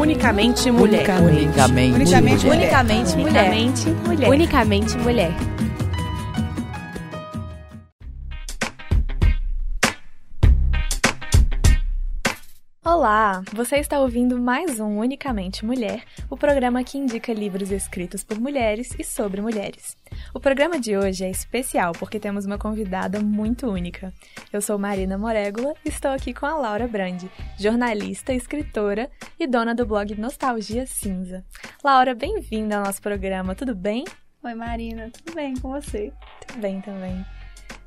Unicamente mulher. Unicamente, Unicamente mulher. Unicamente mulher. Unicamente mulher. Unicamente mulher. Olá! Você está ouvindo mais um Unicamente Mulher, o programa que indica livros escritos por mulheres e sobre mulheres. O programa de hoje é especial porque temos uma convidada muito única. Eu sou Marina Morégola e estou aqui com a Laura Brandi, jornalista, escritora e dona do blog Nostalgia Cinza. Laura, bem-vinda ao nosso programa, tudo bem? Oi, Marina, tudo bem com você? Tudo bem também.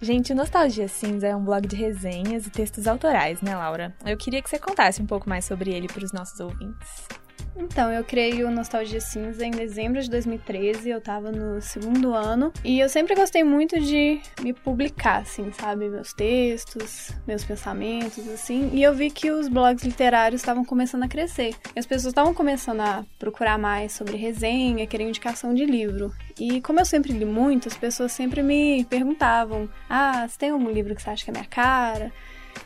Gente, o Nostalgia Cinza é um blog de resenhas e textos autorais, né, Laura? Eu queria que você contasse um pouco mais sobre ele para os nossos ouvintes. Então, eu criei o Nostalgia Cinza em dezembro de 2013, eu tava no segundo ano, e eu sempre gostei muito de me publicar, assim, sabe? Meus textos, meus pensamentos, assim, e eu vi que os blogs literários estavam começando a crescer. E as pessoas estavam começando a procurar mais sobre resenha, querer indicação de livro. E como eu sempre li muito, as pessoas sempre me perguntavam: Ah, você tem algum livro que você acha que é minha cara?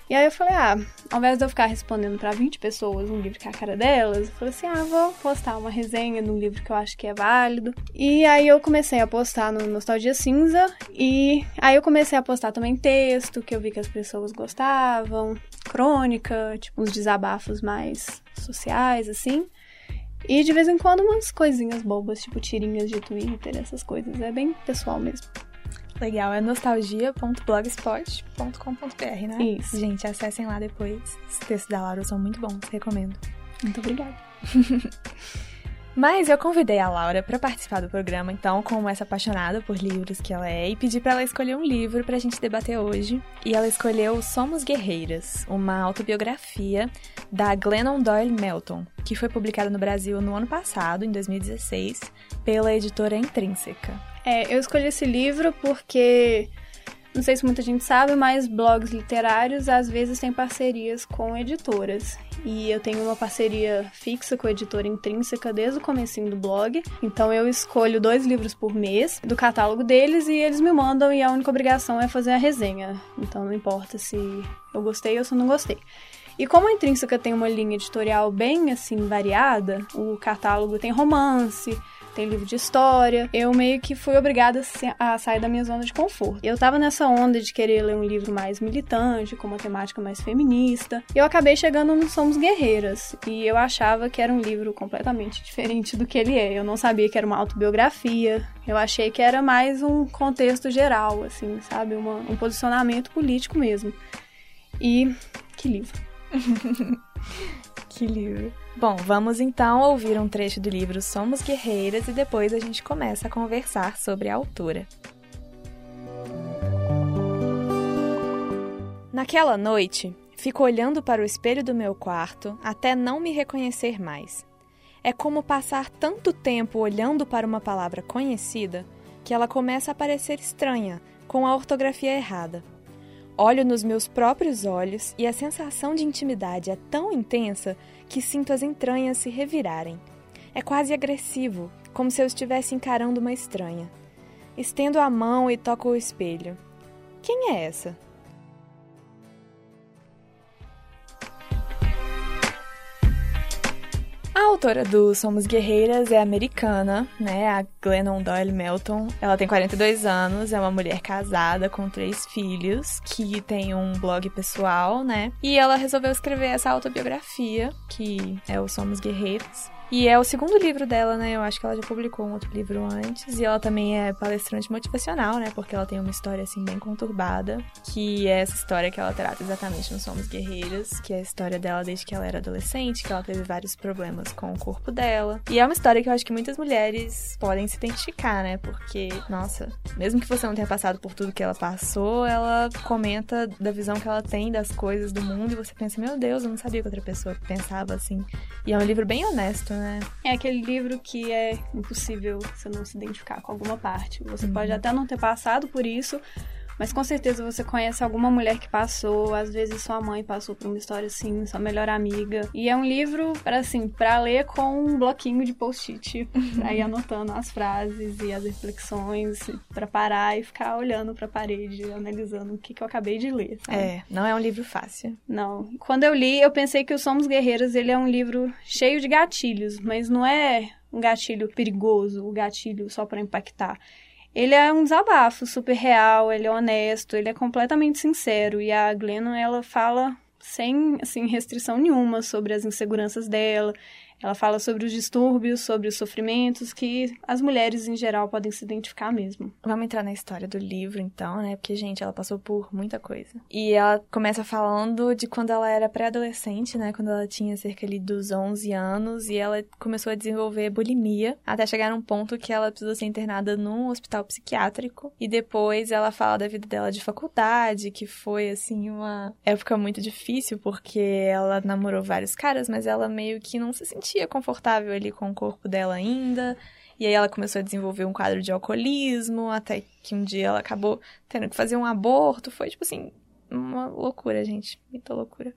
E aí eu falei, ah, ao invés de eu ficar respondendo para 20 pessoas um livro que é a cara delas, eu falei assim, ah, vou postar uma resenha de um livro que eu acho que é válido. E aí eu comecei a postar no Nostalgia Cinza e aí eu comecei a postar também texto, que eu vi que as pessoas gostavam, crônica, tipo uns desabafos mais sociais, assim. E de vez em quando umas coisinhas bobas, tipo tirinhas de Twitter, essas coisas. É bem pessoal mesmo. Legal, é nostalgia.blogspot.com.br, né? Isso. Gente, acessem lá depois. Os textos da Laura são muito bons, recomendo. Muito obrigada. Mas eu convidei a Laura para participar do programa, então, como essa apaixonada por livros que ela é, e pedi para ela escolher um livro pra gente debater hoje. E ela escolheu Somos Guerreiras, uma autobiografia da Glennon Doyle Melton, que foi publicada no Brasil no ano passado, em 2016, pela editora Intrínseca. É, eu escolhi esse livro porque, não sei se muita gente sabe, mas blogs literários às vezes têm parcerias com editoras. E eu tenho uma parceria fixa com a editora Intrínseca desde o comecinho do blog. Então eu escolho dois livros por mês do catálogo deles e eles me mandam e a única obrigação é fazer a resenha. Então não importa se eu gostei ou se eu não gostei. E como a Intrínseca tem uma linha editorial bem assim variada, o catálogo tem romance, tem livro de história. Eu meio que fui obrigada a sair da minha zona de conforto. Eu tava nessa onda de querer ler um livro mais militante, com uma temática mais feminista. E eu acabei chegando no Somos Guerreiras. E eu achava que era um livro completamente diferente do que ele é. Eu não sabia que era uma autobiografia. Eu achei que era mais um contexto geral, assim, sabe? Uma, um posicionamento político mesmo. E que livro. que livro. Bom, vamos então ouvir um trecho do livro Somos Guerreiras e depois a gente começa a conversar sobre a autora. Naquela noite, fico olhando para o espelho do meu quarto até não me reconhecer mais. É como passar tanto tempo olhando para uma palavra conhecida que ela começa a parecer estranha, com a ortografia errada. Olho nos meus próprios olhos e a sensação de intimidade é tão intensa que sinto as entranhas se revirarem. É quase agressivo, como se eu estivesse encarando uma estranha. Estendo a mão e toco o espelho. Quem é essa? A autora do Somos Guerreiras é americana, né? A Glennon Doyle Melton. Ela tem 42 anos, é uma mulher casada com três filhos, que tem um blog pessoal, né? E ela resolveu escrever essa autobiografia, que é o Somos Guerreiras. E é o segundo livro dela, né? Eu acho que ela já publicou um outro livro antes. E ela também é palestrante motivacional, né? Porque ela tem uma história, assim, bem conturbada. Que é essa história que ela trata exatamente no Somos Guerreiras. Que é a história dela desde que ela era adolescente. Que ela teve vários problemas com o corpo dela. E é uma história que eu acho que muitas mulheres podem se identificar, né? Porque, nossa, mesmo que você não tenha passado por tudo que ela passou, ela comenta da visão que ela tem das coisas do mundo. E você pensa, meu Deus, eu não sabia que outra pessoa pensava assim. E é um livro bem honesto, né? É aquele livro que é impossível você não se identificar com alguma parte. Você uhum. pode até não ter passado por isso, mas com certeza você conhece alguma mulher que passou, às vezes sua mãe passou por uma história assim, sua melhor amiga. E é um livro para assim, para ler com um bloquinho de post-it, pra ir anotando as frases e as reflexões, para parar e ficar olhando para a parede, analisando o que, que eu acabei de ler. Sabe? É, não é um livro fácil. Não. Quando eu li, eu pensei que o Somos Guerreiras, ele é um livro cheio de gatilhos, mas não é um gatilho perigoso, o um gatilho só para impactar ele é um desabafo super real, ele é honesto, ele é completamente sincero. E a Glennon, ela fala sem assim, restrição nenhuma sobre as inseguranças dela, ela fala sobre os distúrbios, sobre os sofrimentos que as mulheres em geral podem se identificar mesmo. Vamos entrar na história do livro então, né? Porque, gente, ela passou por muita coisa. E ela começa falando de quando ela era pré-adolescente, né? Quando ela tinha cerca ali dos 11 anos e ela começou a desenvolver bulimia, até chegar num ponto que ela precisou ser internada num hospital psiquiátrico. E depois ela fala da vida dela de faculdade, que foi, assim, uma época muito difícil, porque ela namorou vários caras, mas ela meio que não se sentia sentia confortável ali com o corpo dela ainda. E aí ela começou a desenvolver um quadro de alcoolismo, até que um dia ela acabou tendo que fazer um aborto. Foi, tipo assim, uma loucura, gente. Muita loucura.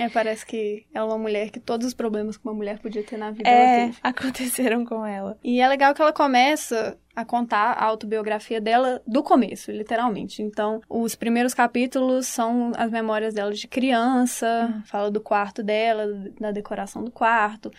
É, parece que ela é uma mulher que todos os problemas que uma mulher podia ter na vida é, aconteceram com ela. E é legal que ela começa a contar a autobiografia dela do começo, literalmente. Então, os primeiros capítulos são as memórias dela de criança, uhum. fala do quarto dela, da decoração do quarto.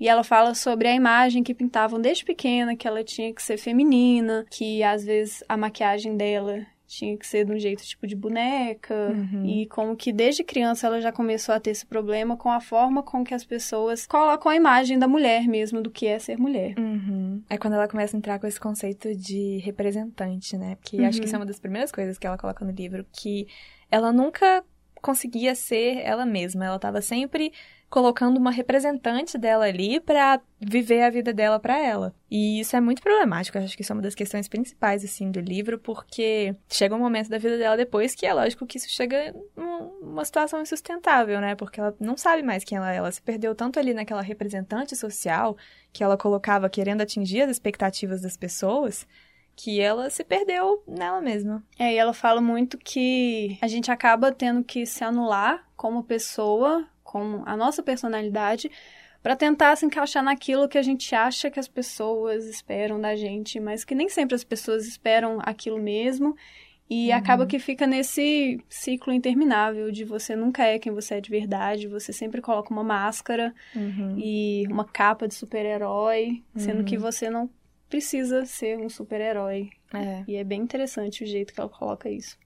E ela fala sobre a imagem que pintavam desde pequena, que ela tinha que ser feminina, que às vezes a maquiagem dela tinha que ser de um jeito tipo de boneca uhum. e como que desde criança ela já começou a ter esse problema com a forma com que as pessoas colocam a imagem da mulher mesmo do que é ser mulher. Uhum. É quando ela começa a entrar com esse conceito de representante, né? Porque uhum. acho que isso é uma das primeiras coisas que ela coloca no livro que ela nunca conseguia ser ela mesma, ela estava sempre colocando uma representante dela ali para viver a vida dela para ela. E isso é muito problemático, eu acho que isso é uma das questões principais assim do livro, porque chega um momento da vida dela depois que é lógico que isso chega numa situação insustentável, né? Porque ela não sabe mais quem ela é, ela se perdeu tanto ali naquela representante social que ela colocava querendo atingir as expectativas das pessoas, que ela se perdeu nela mesma. É, e ela fala muito que a gente acaba tendo que se anular como pessoa com a nossa personalidade para tentar se encaixar naquilo que a gente acha que as pessoas esperam da gente, mas que nem sempre as pessoas esperam aquilo mesmo. E uhum. acaba que fica nesse ciclo interminável de você nunca é quem você é de verdade, você sempre coloca uma máscara uhum. e uma capa de super-herói, sendo uhum. que você não precisa ser um super-herói. É. E é bem interessante o jeito que ela coloca isso.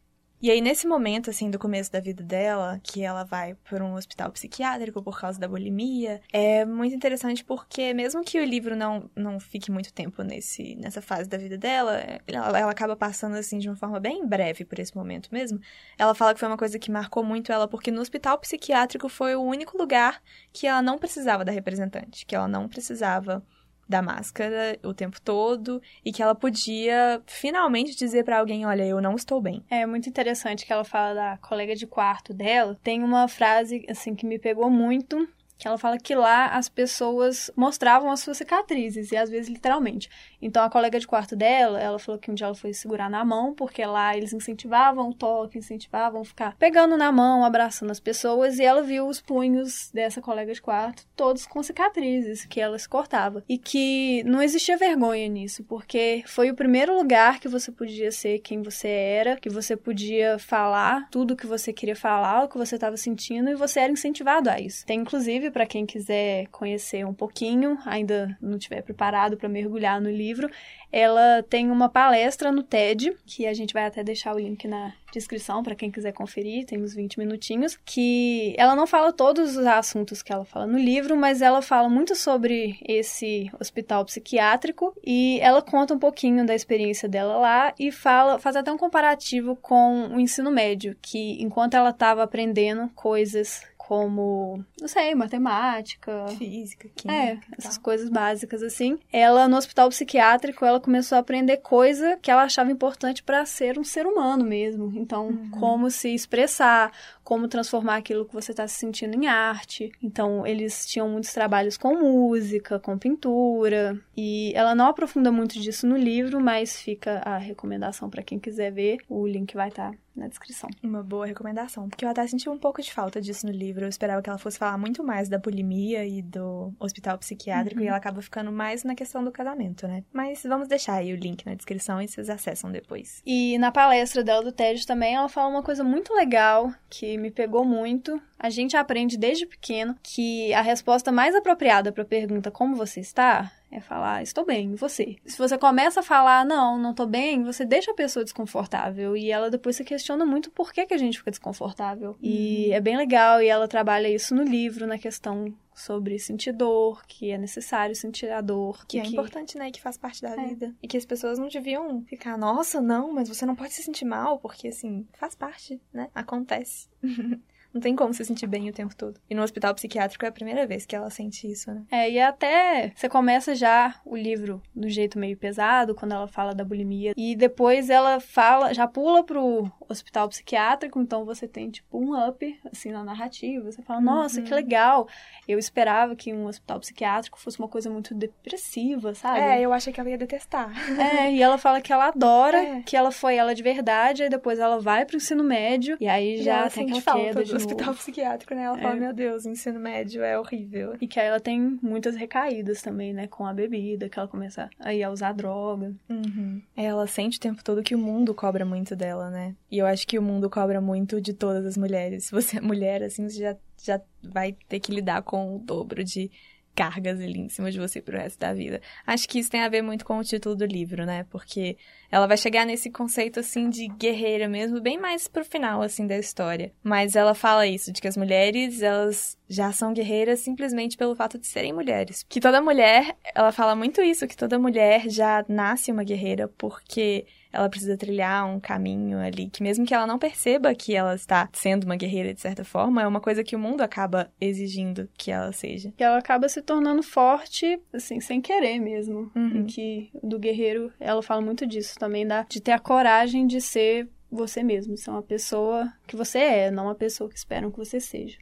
E aí, nesse momento, assim, do começo da vida dela, que ela vai para um hospital psiquiátrico por causa da bulimia, é muito interessante porque, mesmo que o livro não, não fique muito tempo nesse, nessa fase da vida dela, ela, ela acaba passando, assim, de uma forma bem breve por esse momento mesmo. Ela fala que foi uma coisa que marcou muito ela, porque no hospital psiquiátrico foi o único lugar que ela não precisava da representante, que ela não precisava da máscara o tempo todo e que ela podia finalmente dizer para alguém, olha, eu não estou bem. É muito interessante que ela fala da colega de quarto dela. Tem uma frase assim que me pegou muito, que ela fala que lá as pessoas mostravam as suas cicatrizes, e às vezes literalmente. Então a colega de quarto dela, ela falou que um dia ela foi segurar na mão, porque lá eles incentivavam o toque, incentivavam ficar pegando na mão, abraçando as pessoas, e ela viu os punhos dessa colega de quarto, todos com cicatrizes, que ela se cortava. E que não existia vergonha nisso, porque foi o primeiro lugar que você podia ser quem você era, que você podia falar tudo o que você queria falar, o que você estava sentindo, e você era incentivado a isso. Tem inclusive para quem quiser conhecer um pouquinho, ainda não estiver preparado para mergulhar no livro, ela tem uma palestra no TED, que a gente vai até deixar o link na descrição para quem quiser conferir, tem uns 20 minutinhos, que ela não fala todos os assuntos que ela fala no livro, mas ela fala muito sobre esse hospital psiquiátrico e ela conta um pouquinho da experiência dela lá e fala, faz até um comparativo com o ensino médio, que enquanto ela estava aprendendo coisas como, não sei, matemática, física, é, química. e essas coisas básicas assim. Ela no hospital psiquiátrico, ela começou a aprender coisa que ela achava importante para ser um ser humano mesmo. Então, Uhum. como se expressar, como transformar aquilo que você está se sentindo em arte. Então, eles tinham muitos trabalhos com música, com pintura, e ela não aprofunda muito disso no livro, mas fica a recomendação para quem quiser ver. O link vai estar na descrição. Uma boa recomendação, porque eu até senti um pouco de falta disso no livro. Eu esperava que ela fosse falar muito mais da bulimia e do hospital psiquiátrico, Uhum. e ela acaba ficando mais na questão do casamento, né? Mas vamos deixar aí o link na descrição e vocês acessam depois. E na palestra dela do TED também, ela fala uma coisa muito legal que me pegou muito. A gente aprende desde pequeno que a resposta mais apropriada para a pergunta como você está é falar estou bem, e você? Se você começa a falar não, não tô bem, você deixa a pessoa desconfortável e ela depois se questiona muito por que, que a gente fica desconfortável. E é bem legal e ela trabalha isso no livro, na questão sobre sentir dor, que é necessário sentir a dor. Que e é importante, né? Que faz parte da É. vida. E que as pessoas não deviam ficar, nossa, não, mas você não pode se sentir mal, porque assim, faz parte, né? Acontece. não tem como se sentir bem o tempo todo. E no hospital psiquiátrico é a primeira vez que ela sente isso, né? É, e até você começa já o livro do jeito meio pesado, quando ela fala da bulimia, e depois ela fala, já pula pro hospital psiquiátrico, então você tem tipo um up, assim, na narrativa. Você fala, nossa, que Uhum. legal. Eu esperava que um hospital psiquiátrico fosse uma coisa muito depressiva, sabe? É, eu achei que ela ia detestar. É, e ela fala que ela adora, É. que ela foi ela de verdade, aí depois ela vai pro ensino médio, e aí já ela tem aquela queda de. Hospital psiquiátrico, né? Ela É. fala, meu Deus, o ensino médio é horrível. E que aí ela tem muitas recaídas também, né? Com a bebida, que ela começa aí a usar droga. Uhum. Ela sente o tempo todo que o mundo cobra muito dela, né? E eu acho que o mundo cobra muito de todas as mulheres. Se você é mulher, assim, você já, já vai ter que lidar com o dobro de cargas ali em cima de você pro resto da vida. Acho que isso tem a ver muito com o título do livro, né? Porque ela vai chegar nesse conceito, assim, de guerreira mesmo, bem mais pro final, assim, da história. Mas ela fala isso, de que as mulheres, elas já são guerreiras simplesmente pelo fato de serem mulheres. Que toda mulher, ela fala muito isso, que toda mulher já nasce uma guerreira porque ela precisa trilhar um caminho ali, que mesmo que ela não perceba que ela está sendo uma guerreira de certa forma, é uma coisa que o mundo acaba exigindo que ela seja. Que ela acaba se tornando forte, assim, sem querer mesmo. Uhum. E que do guerreiro, ela fala muito disso também, da, de ter a coragem de ser você mesmo, ser uma pessoa que você é, não uma pessoa que esperam que você seja.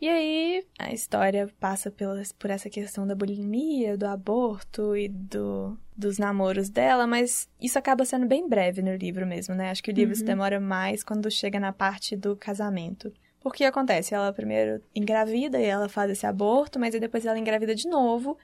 E aí, a história passa pela, por essa questão da bulimia, do aborto e do, dos namoros dela, mas isso acaba sendo bem breve no livro mesmo, né? Acho que o livro se Uhum. demora mais quando chega na parte do casamento. Porque acontece, ela primeiro engravida e ela faz esse aborto, mas aí depois ela engravida de novo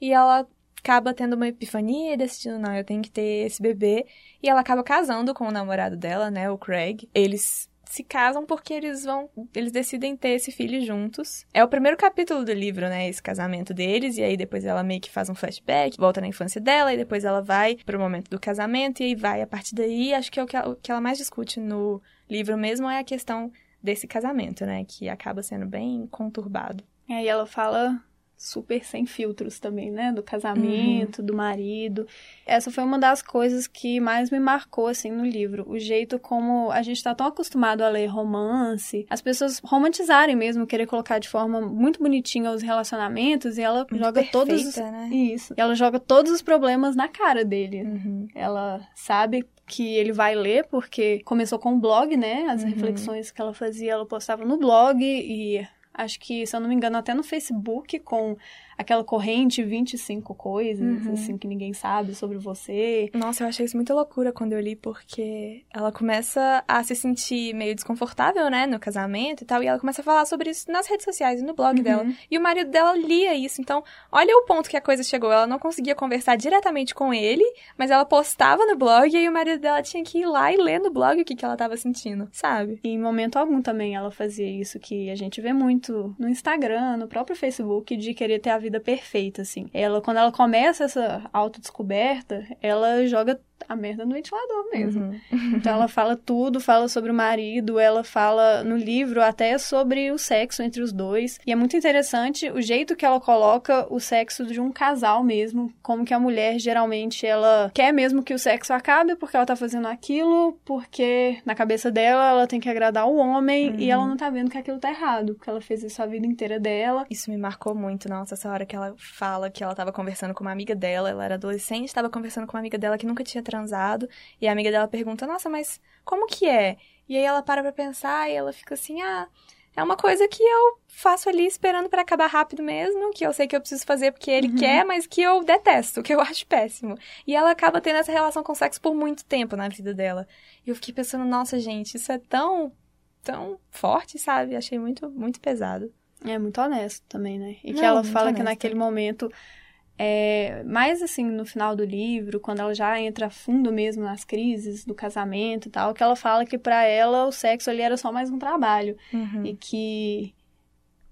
e ela acaba tendo uma epifania e decidindo, não, eu tenho que ter esse bebê. E ela acaba casando com o namorado dela, né, o Craig. Eles se casam porque eles vão, eles decidem ter esse filho juntos. É o primeiro capítulo do livro, né, esse casamento deles, e aí depois ela meio que faz um flashback, volta na infância dela, e depois ela vai pro momento do casamento, e aí vai a partir daí, acho que é o que ela, o que ela mais discute no livro mesmo é a questão desse casamento, né, que acaba sendo bem conturbado. E aí ela fala super sem filtros também, né? Do casamento, do marido. Essa foi uma das coisas que mais me marcou, assim, no livro. O jeito como a gente tá tão acostumado a ler romance, as pessoas romantizarem mesmo, querer colocar de forma muito bonitinha os relacionamentos, e ela Muito joga todos os... perfeita, né? Isso. E ela joga todos os problemas na cara dele. Uhum. Ela sabe que ele vai ler porque começou com o blog, né? As Uhum. reflexões que ela fazia, ela postava no blog e acho que, se eu não me engano, até no Facebook com aquela corrente 25 coisas, Uhum. assim, que ninguém sabe sobre você. Nossa, eu achei isso muita loucura quando eu li, porque ela começa a se sentir meio desconfortável, né, no casamento e tal, e ela começa a falar sobre isso nas redes sociais e no blog Uhum. dela. E o marido dela lia isso, então, olha o ponto que a coisa chegou. Ela não conseguia conversar diretamente com ele, mas ela postava no blog e aí o marido dela tinha que ir lá e ler no blog o que, que ela tava sentindo, sabe? E em momento algum também ela fazia isso que a gente vê muito no Instagram, no próprio Facebook, de querer ter a vida perfeita, assim. Ela, quando ela começa essa autodescoberta, ela joga a merda no ventilador mesmo. Uhum. então ela fala tudo, fala sobre o marido, ela fala no livro até sobre o sexo entre os dois. E é muito interessante o jeito que ela coloca o sexo de um casal mesmo, como que a mulher geralmente ela quer mesmo que o sexo acabe porque ela tá fazendo aquilo, porque na cabeça dela ela tem que agradar o homem uhum. e ela não tá vendo que aquilo tá errado, porque ela fez isso a vida inteira dela. Isso me marcou muito, nossa, essa hora que ela fala que ela tava conversando com uma amiga dela, ela era adolescente, estava conversando com uma amiga dela que nunca tinha transado, e a amiga dela pergunta: "Nossa, mas como que é?" E aí ela para pra pensar e ela fica assim: "Ah, é uma coisa que eu faço ali esperando para acabar rápido mesmo, que eu sei que eu preciso fazer porque ele uhum. quer, mas que eu detesto, que eu acho péssimo. E ela acaba tendo essa relação com o sexo por muito tempo na vida dela. E eu fiquei pensando, nossa, gente, isso é tão tão forte, sabe? Achei muito muito pesado. É muito honesto também, né? E Não, que ela fala que naquele momento é, mais assim, no final do livro, quando ela já entra fundo mesmo nas crises do casamento e tal, que ela fala que para ela o sexo ali era só mais um trabalho. Uhum. E que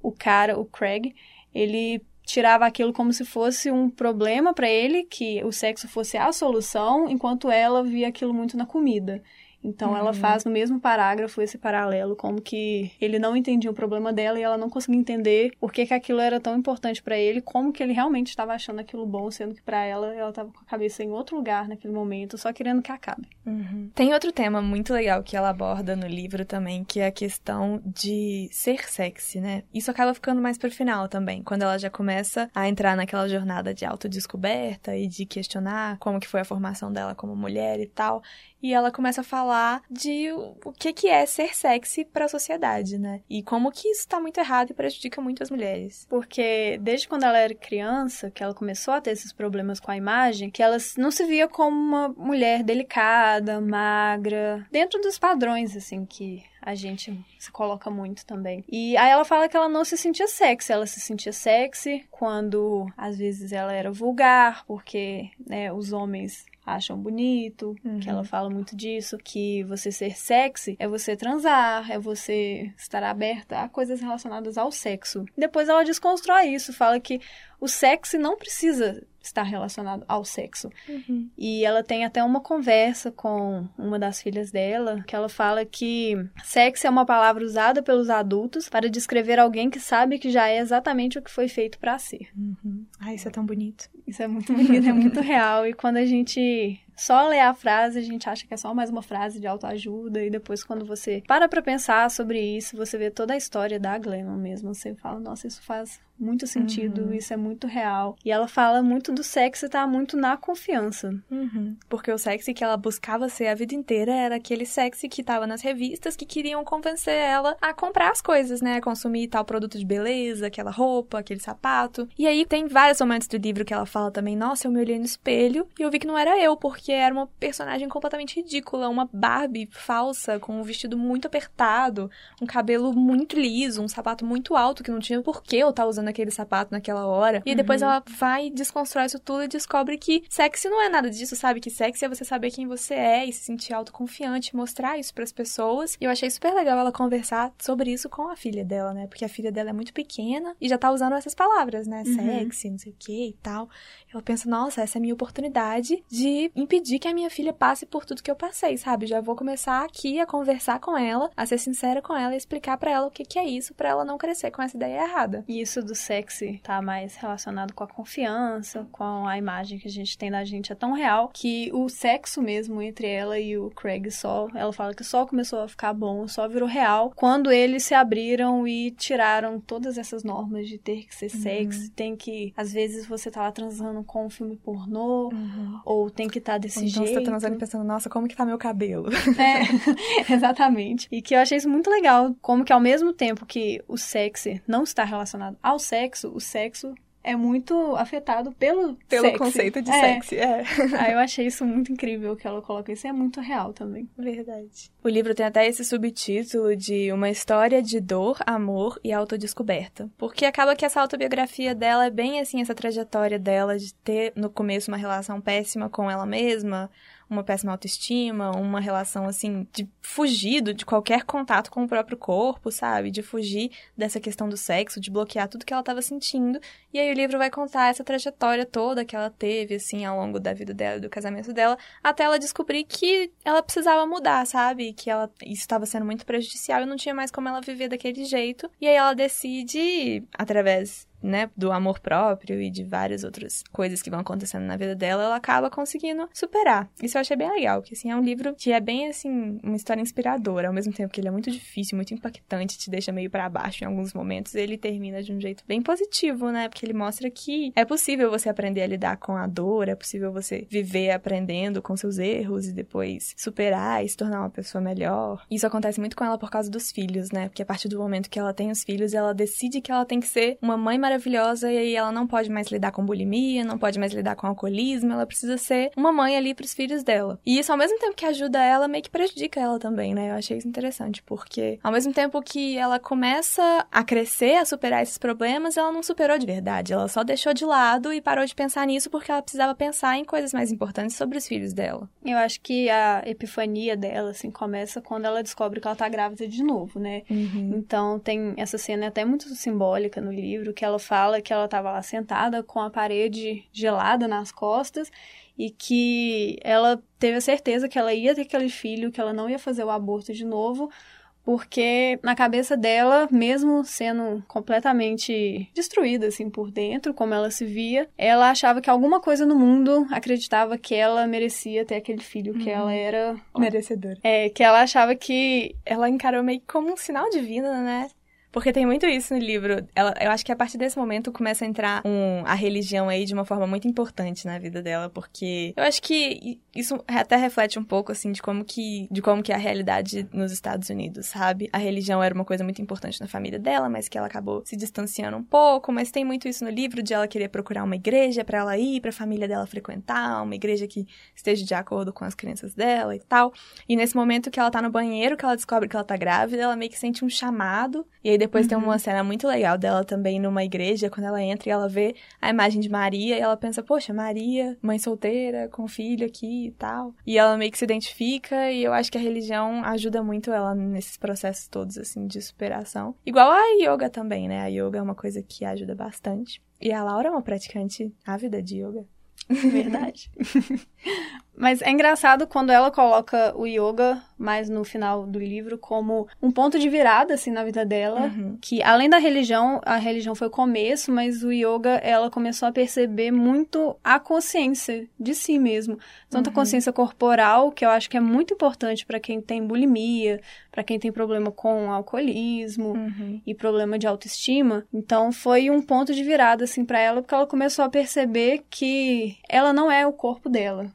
o cara, o Craig, ele tirava aquilo como se fosse um problema para ele, que o sexo fosse a solução, enquanto ela via aquilo muito na comida. Então uhum. ela faz no mesmo parágrafo esse paralelo, como que ele não entendia o problema dela e ela não conseguia entender por que, que aquilo era tão importante para ele, como que ele realmente estava achando aquilo bom, sendo que para ela ela estava com a cabeça em outro lugar naquele momento, só querendo que acabe. Uhum. Tem outro tema muito legal que ela aborda no livro também, que é a questão de ser sexy, né? Isso acaba ficando mais pro final também, quando ela já começa a entrar naquela jornada de autodescoberta e de questionar como que foi a formação dela como mulher e tal e ela começa a falar de o que que é ser sexy para a sociedade, né? E como que isso tá muito errado e prejudica muito as mulheres. Porque desde quando ela era criança, que ela começou a ter esses problemas com a imagem, que ela não se via como uma mulher delicada, magra, dentro dos padrões assim que a gente se coloca muito também. E aí ela fala que ela não se sentia sexy, ela se sentia sexy quando às vezes ela era vulgar, porque né, os homens acham bonito, uhum. que ela uhum. fala muito disso, que você ser sexy é você transar, é você estar aberta a coisas relacionadas ao sexo. Depois ela desconstrói isso, fala que o sexo não precisa estar relacionado ao sexo. Uhum. E ela tem até uma conversa com uma das filhas dela, que ela fala que sexo é uma palavra usada pelos adultos para descrever alguém que sabe que já é exatamente o que foi feito para ser. Uhum. Ai, isso é tão bonito. Isso é muito bonito, é muito real. E quando a gente só ler a frase, a gente acha que é só mais uma frase de autoajuda, e depois, quando você para pra pensar sobre isso, você vê toda a história da Glennon mesmo. Você fala, nossa, isso faz muito sentido, uhum. isso é muito real. E ela fala muito do sexo tá muito na confiança. Uhum. Porque o sexo que ela buscava ser a vida inteira era aquele sexo que tava nas revistas que queriam convencer ela a comprar as coisas, né? A consumir tal produto de beleza, aquela roupa, aquele sapato. E aí tem vários momentos do livro que ela fala também, nossa, eu me olhei no espelho e eu vi que não era eu, porque porque era uma personagem completamente ridícula, uma Barbie falsa, com um vestido muito apertado, um cabelo muito liso, um sapato muito alto, que não tinha por que eu estar tá usando aquele sapato naquela hora. E depois uhum. ela vai desconstrói isso tudo e descobre que sexy não é nada disso, sabe? Que sexy é você saber quem você é e se sentir autoconfiante, mostrar isso para as pessoas. E eu achei super legal ela conversar sobre isso com a filha dela, né? Porque a filha dela é muito pequena e já tá usando essas palavras, né? Uhum. Sexy, não sei o que e tal. Ela pensa, nossa, essa é a minha oportunidade de impedir impedir que a minha filha passe por tudo que eu passei, sabe? Já vou começar aqui a conversar com ela, a ser sincera com ela e explicar para ela o que, que é isso, para ela não crescer com essa ideia errada. E isso do sexy tá mais relacionado com a confiança, com a imagem que a gente tem da gente é tão real que o sexo mesmo entre ela e o Craig só, ela fala que só começou a ficar bom, só virou real quando eles se abriram e tiraram todas essas normas de ter que ser uhum. sexy, tem que às vezes você tá lá transando com um filme pornô uhum. ou tem que estar tá desse então jeito. você tá transando e pensando, nossa, como que tá meu cabelo? É, exatamente. E que eu achei isso muito legal, como que ao mesmo tempo que o sexo não está relacionado ao sexo, o sexo é muito afetado pelo pelo sexy. conceito de é. sexy. É. Aí eu achei isso muito incrível que ela coloca isso, é muito real também. Verdade. O livro tem até esse subtítulo de uma história de dor, amor e autodescoberta, porque acaba que essa autobiografia dela é bem assim essa trajetória dela de ter no começo uma relação péssima com ela mesma, uma péssima autoestima, uma relação assim de fugido de qualquer contato com o próprio corpo, sabe? De fugir dessa questão do sexo, de bloquear tudo que ela estava sentindo. E aí o livro vai contar essa trajetória toda que ela teve assim ao longo da vida dela, do casamento dela, até ela descobrir que ela precisava mudar, sabe? Que ela estava sendo muito prejudicial e não tinha mais como ela viver daquele jeito. E aí ela decide através né, do amor próprio e de várias outras coisas que vão acontecendo na vida dela, ela acaba conseguindo superar. Isso eu achei bem legal, que assim, é um livro que é bem assim, uma história inspiradora, ao mesmo tempo que ele é muito difícil, muito impactante, te deixa meio para baixo em alguns momentos, ele termina de um jeito bem positivo, né? Porque ele mostra que é possível você aprender a lidar com a dor, é possível você viver aprendendo com seus erros e depois superar e se tornar uma pessoa melhor. Isso acontece muito com ela por causa dos filhos, né? Porque a partir do momento que ela tem os filhos, ela decide que ela tem que ser uma mãe maravilhosa maravilhosa e aí ela não pode mais lidar com bulimia, não pode mais lidar com alcoolismo, ela precisa ser uma mãe ali para os filhos dela. E isso ao mesmo tempo que ajuda ela, meio que prejudica ela também, né? Eu achei isso interessante, porque ao mesmo tempo que ela começa a crescer, a superar esses problemas, ela não superou de verdade, ela só deixou de lado e parou de pensar nisso porque ela precisava pensar em coisas mais importantes sobre os filhos dela. Eu acho que a epifania dela, assim, começa quando ela descobre que ela tá grávida de novo, né? Uhum. Então tem essa cena até muito simbólica no livro, que ela fala que ela estava lá sentada com a parede gelada nas costas e que ela teve a certeza que ela ia ter aquele filho, que ela não ia fazer o aborto de novo, porque na cabeça dela, mesmo sendo completamente destruída assim por dentro, como ela se via, ela achava que alguma coisa no mundo acreditava que ela merecia ter aquele filho, que uhum. ela era merecedora. É, que ela achava que ela encarou meio como um sinal divino, né? Porque tem muito isso no livro. Ela, eu acho que a partir desse momento começa a entrar um, a religião aí de uma forma muito importante na vida dela, porque eu acho que isso até reflete um pouco assim de como que de como que é a realidade nos Estados Unidos, sabe? A religião era uma coisa muito importante na família dela, mas que ela acabou se distanciando um pouco, mas tem muito isso no livro de ela querer procurar uma igreja para ela ir, para a família dela frequentar, uma igreja que esteja de acordo com as crenças dela e tal. E nesse momento que ela tá no banheiro, que ela descobre que ela tá grávida, ela meio que sente um chamado, e aí depois uhum. tem uma cena muito legal dela também numa igreja, quando ela entra e ela vê a imagem de Maria e ela pensa, poxa, Maria, mãe solteira, com filho aqui e tal. E ela meio que se identifica e eu acho que a religião ajuda muito ela nesses processos todos, assim, de superação. Igual a yoga também, né? A yoga é uma coisa que ajuda bastante. E a Laura é uma praticante ávida de yoga. Verdade. Mas é engraçado quando ela coloca o yoga mais no final do livro como um ponto de virada assim na vida dela, uhum. que além da religião, a religião foi o começo, mas o yoga ela começou a perceber muito a consciência de si mesmo, tanto uhum. a consciência corporal, que eu acho que é muito importante para quem tem bulimia, para quem tem problema com alcoolismo uhum. e problema de autoestima. Então foi um ponto de virada assim para ela, porque ela começou a perceber que ela não é o corpo dela.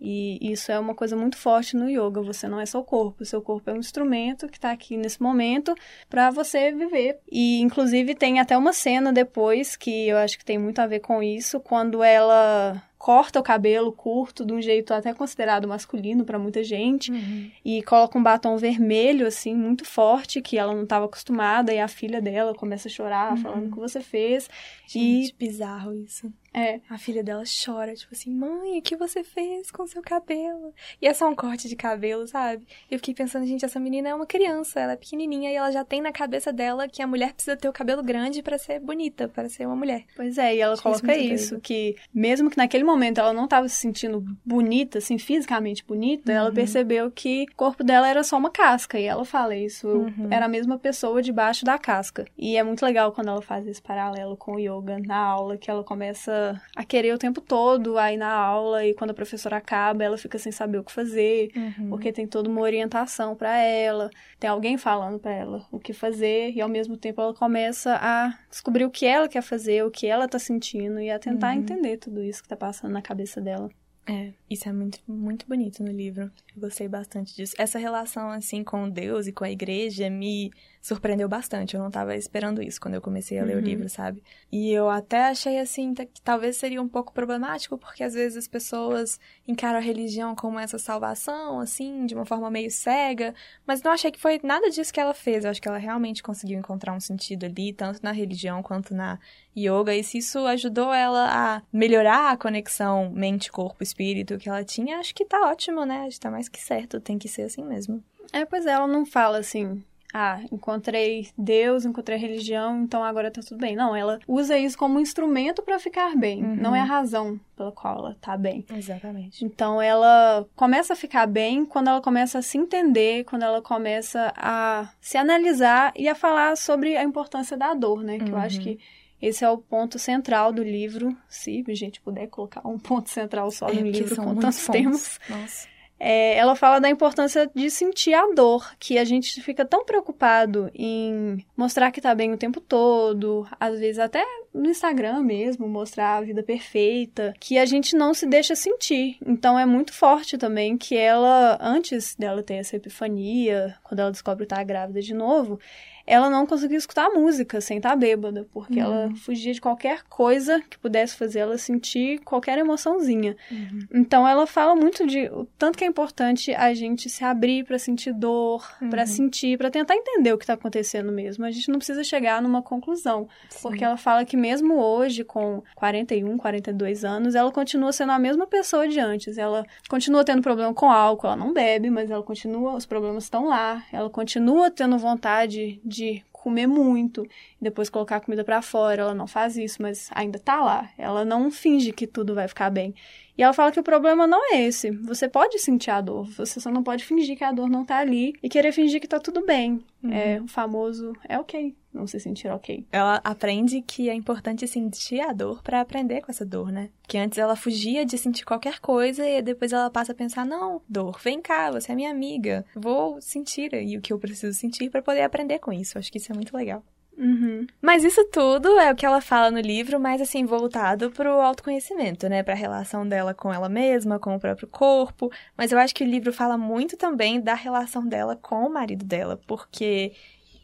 E isso é uma coisa muito forte no yoga. Você não é só o corpo, o seu corpo é um instrumento que está aqui nesse momento para você viver. E inclusive tem até uma cena depois que eu acho que tem muito a ver com isso, quando ela corta o cabelo curto de um jeito até considerado masculino para muita gente uhum. e coloca um batom vermelho assim muito forte que ela não estava acostumada e a filha dela começa a chorar uhum. falando o que você fez gente, e bizarro isso é. A filha dela chora, tipo assim, mãe, o que você fez com seu cabelo? E é só um corte de cabelo, sabe? Eu fiquei pensando, gente, essa menina é uma criança, ela é pequenininha e ela já tem na cabeça dela que a mulher precisa ter o cabelo grande para ser bonita, para ser uma mulher. Pois é, e ela Achei coloca isso, isso que mesmo que naquele momento ela não tava se sentindo bonita, assim, fisicamente bonita, uhum. ela percebeu que o corpo dela era só uma casca, e ela fala isso, uhum. era a mesma pessoa debaixo da casca. E é muito legal quando ela faz esse paralelo com o yoga na aula, que ela começa a querer o tempo todo aí na aula e quando a professora acaba, ela fica sem saber o que fazer, uhum. porque tem toda uma orientação para ela, tem alguém falando para ela o que fazer e ao mesmo tempo ela começa a descobrir o que ela quer fazer, o que ela tá sentindo e a tentar uhum. entender tudo isso que tá passando na cabeça dela. É, isso é muito, muito bonito no livro. Eu gostei bastante disso. Essa relação, assim, com Deus e com a igreja me surpreendeu bastante. Eu não estava esperando isso quando eu comecei a ler uhum. o livro, sabe? E eu até achei assim que talvez seria um pouco problemático, porque às vezes as pessoas encaram a religião como essa salvação, assim, de uma forma meio cega, mas não achei que foi nada disso que ela fez. Eu acho que ela realmente conseguiu encontrar um sentido ali, tanto na religião quanto na yoga, e se isso ajudou ela a melhorar a conexão mente-corpo espírito que ela tinha, acho que tá ótimo, né? Acho que tá mais que certo, tem que ser assim mesmo. É, pois é, ela não fala assim, ah, encontrei Deus, encontrei religião, então agora tá tudo bem. Não, ela usa isso como um instrumento para ficar bem, uhum. não é a razão pela qual ela tá bem. Exatamente. Então ela começa a ficar bem quando ela começa a se entender, quando ela começa a se analisar e a falar sobre a importância da dor, né? Que uhum. eu acho uhum. que esse é o ponto central do livro, se a gente puder colocar um ponto central só é, no livro com tantos temas. Nossa é, ela fala da importância de sentir a dor, que a gente fica tão preocupado em mostrar que tá bem o tempo todo, às vezes até no Instagram mesmo, mostrar a vida perfeita, que a gente não se deixa sentir. Então é muito forte também que ela, antes dela ter essa epifania, quando ela descobre que tá grávida de novo, ela não conseguia escutar música sem estar bêbada, porque uhum. ela fugia de qualquer coisa que pudesse fazer ela sentir qualquer emoçãozinha. Uhum. Então ela fala muito de o tanto que é importante a gente se abrir para sentir dor, uhum. para sentir, para tentar entender o que está acontecendo mesmo. A gente não precisa chegar numa conclusão, Sim. porque ela fala que mesmo hoje com 41, 42 anos, ela continua sendo a mesma pessoa de antes. Ela continua tendo problema com álcool, ela não bebe, mas ela continua, os problemas estão lá. Ela continua tendo vontade de comer muito depois colocar a comida para fora. Ela não faz isso, mas ainda tá lá. Ela não finge que tudo vai ficar bem. E ela fala que o problema não é esse. Você pode sentir a dor, você só não pode fingir que a dor não tá ali e querer fingir que tá tudo bem. Uhum. É o famoso é ok, não se sentir ok. Ela aprende que é importante sentir a dor para aprender com essa dor, né? Que antes ela fugia de sentir qualquer coisa e depois ela passa a pensar: não, dor, vem cá, você é minha amiga, vou sentir aí o que eu preciso sentir para poder aprender com isso. Acho que isso é muito legal. Uhum. Mas isso tudo é o que ela fala no livro, mas assim, voltado pro autoconhecimento, né? Pra relação dela com ela mesma, com o próprio corpo. Mas eu acho que o livro fala muito também da relação dela com o marido dela, porque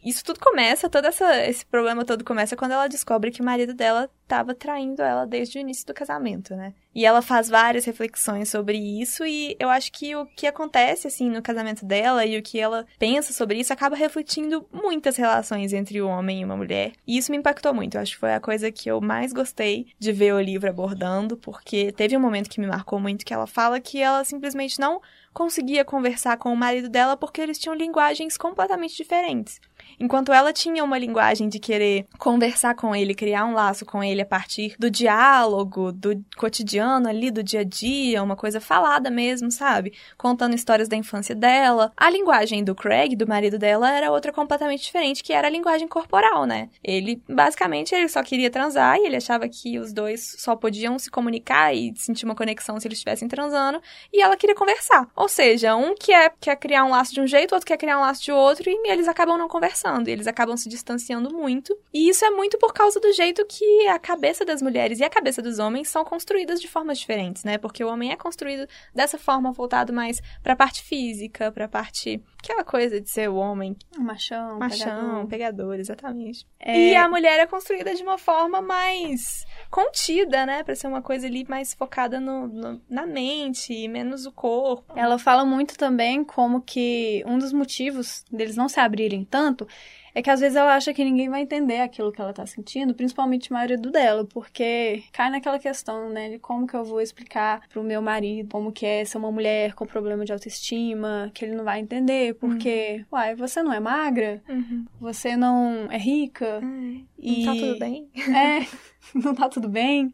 isso tudo começa, todo essa, esse problema todo começa quando ela descobre que o marido dela estava traindo ela desde o início do casamento, né? E ela faz várias reflexões sobre isso e eu acho que o que acontece assim no casamento dela e o que ela pensa sobre isso acaba refletindo muitas relações entre o homem e uma mulher. E isso me impactou muito. Eu acho que foi a coisa que eu mais gostei de ver o livro abordando, porque teve um momento que me marcou muito que ela fala que ela simplesmente não conseguia conversar com o marido dela porque eles tinham linguagens completamente diferentes. Enquanto ela tinha uma linguagem de querer conversar com ele, criar um laço com ele a partir do diálogo, do cotidiano ali, do dia a dia, uma coisa falada mesmo, sabe? Contando histórias da infância dela. A linguagem do Craig, do marido dela, era outra completamente diferente, que era a linguagem corporal, né? Ele, basicamente, ele só queria transar e ele achava que os dois só podiam se comunicar e sentir uma conexão se eles estivessem transando, e ela queria conversar. Ou seja, um quer, quer criar um laço de um jeito, outro quer criar um laço de outro, e eles acabam não conversando, e eles acabam se distanciando muito. E isso é muito por causa do jeito que a cabeça das mulheres e a cabeça dos homens são construídas de formas diferentes, né? Porque o homem é construído dessa forma, voltado mais pra parte física, pra parte. aquela coisa de ser o homem. Machão, machão, pegador, pegador exatamente. É... E a mulher é construída de uma forma mais contida, né? Pra ser uma coisa ali mais focada no, no, na mente, menos o corpo. Ela fala muito também como que um dos motivos deles não se abrirem tanto é que às vezes ela acha que ninguém vai entender aquilo que ela tá sentindo, principalmente o marido dela, porque cai naquela questão, né, de como que eu vou explicar pro meu marido como que é ser uma mulher com problema de autoestima, que ele não vai entender, porque, uhum. uai, você não é magra, uhum. você não é rica, uhum. e... Não tá tudo bem? É, não tá tudo bem.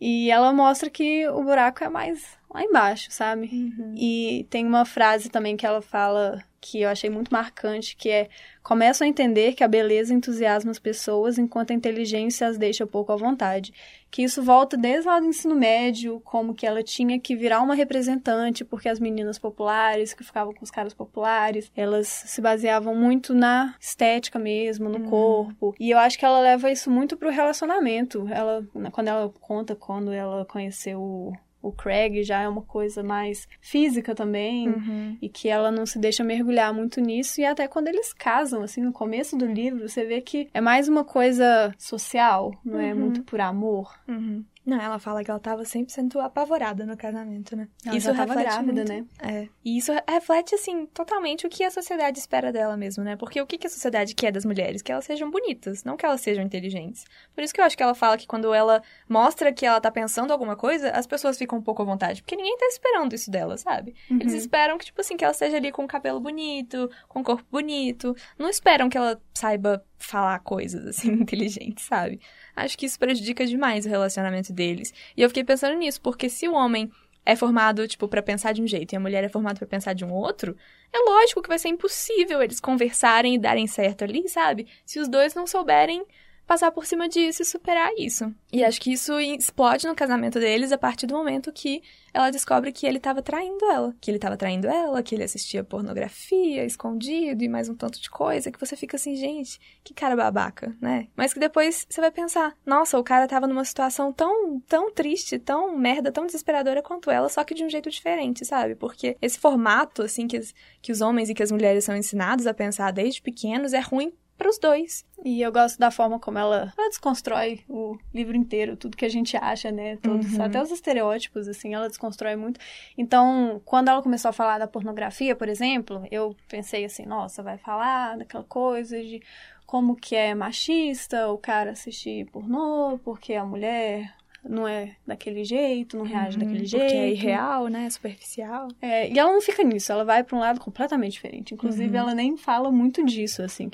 E ela mostra que o buraco é mais lá embaixo, sabe? Uhum. E tem uma frase também que ela fala que eu achei muito marcante, que é começam a entender que a beleza entusiasma as pessoas enquanto a inteligência as deixa pouco à vontade. Que isso volta desde lá do ensino médio, como que ela tinha que virar uma representante, porque as meninas populares, que ficavam com os caras populares, elas se baseavam muito na estética mesmo, no uhum. corpo. E eu acho que ela leva isso muito pro relacionamento. Ela, quando ela conta quando ela conheceu o Craig já é uma coisa mais física também uhum. e que ela não se deixa mergulhar muito nisso e até quando eles casam assim no começo do livro você vê que é mais uma coisa social não é uhum. é muito por amor uhum. Não, ela fala que ela tava 100% apavorada no casamento, né? Ela isso já tava grávida, muito, né? É. E isso reflete, assim, totalmente o que a sociedade espera dela mesmo, né? Porque o que a sociedade quer das mulheres? Que elas sejam bonitas, não que elas sejam inteligentes. Por isso que eu acho que ela fala que quando ela mostra que ela tá pensando alguma coisa, as pessoas ficam um pouco à vontade. Porque ninguém tá esperando isso dela, sabe? Uhum. Eles esperam que, tipo assim, que ela esteja ali com o cabelo bonito, com o corpo bonito. Não esperam que ela saiba falar coisas, assim, inteligentes, sabe? Acho que isso prejudica demais o relacionamento deles. E eu fiquei pensando nisso, porque se o homem é formado, tipo, para pensar de um jeito e a mulher é formada para pensar de um outro, é lógico que vai ser impossível eles conversarem e darem certo ali, sabe? Se os dois não souberem passar por cima disso e superar isso. E acho que isso explode no casamento deles a partir do momento que ela descobre que ele estava traindo ela. Que ele estava traindo ela, que ele assistia pornografia escondido e mais um tanto de coisa, que você fica assim, gente, que cara babaca, né? Mas que depois você vai pensar, nossa, o cara estava numa situação tão, tão triste, tão merda, tão desesperadora quanto ela, só que de um jeito diferente, sabe? Porque esse formato, assim, que, que os homens e que as mulheres são ensinados a pensar desde pequenos é ruim para os dois. E eu gosto da forma como ela, ela desconstrói o livro inteiro, tudo que a gente acha, né? Todos, uhum. Até os estereótipos, assim, ela desconstrói muito. Então, quando ela começou a falar da pornografia, por exemplo, eu pensei assim, nossa, vai falar daquela coisa de como que é machista o cara assistir pornô, porque a mulher não é daquele jeito, não reage uhum, daquele jeito. Porque é irreal, né? Superficial. É, e ela não fica nisso, ela vai para um lado completamente diferente. Inclusive, uhum. ela nem fala muito disso, assim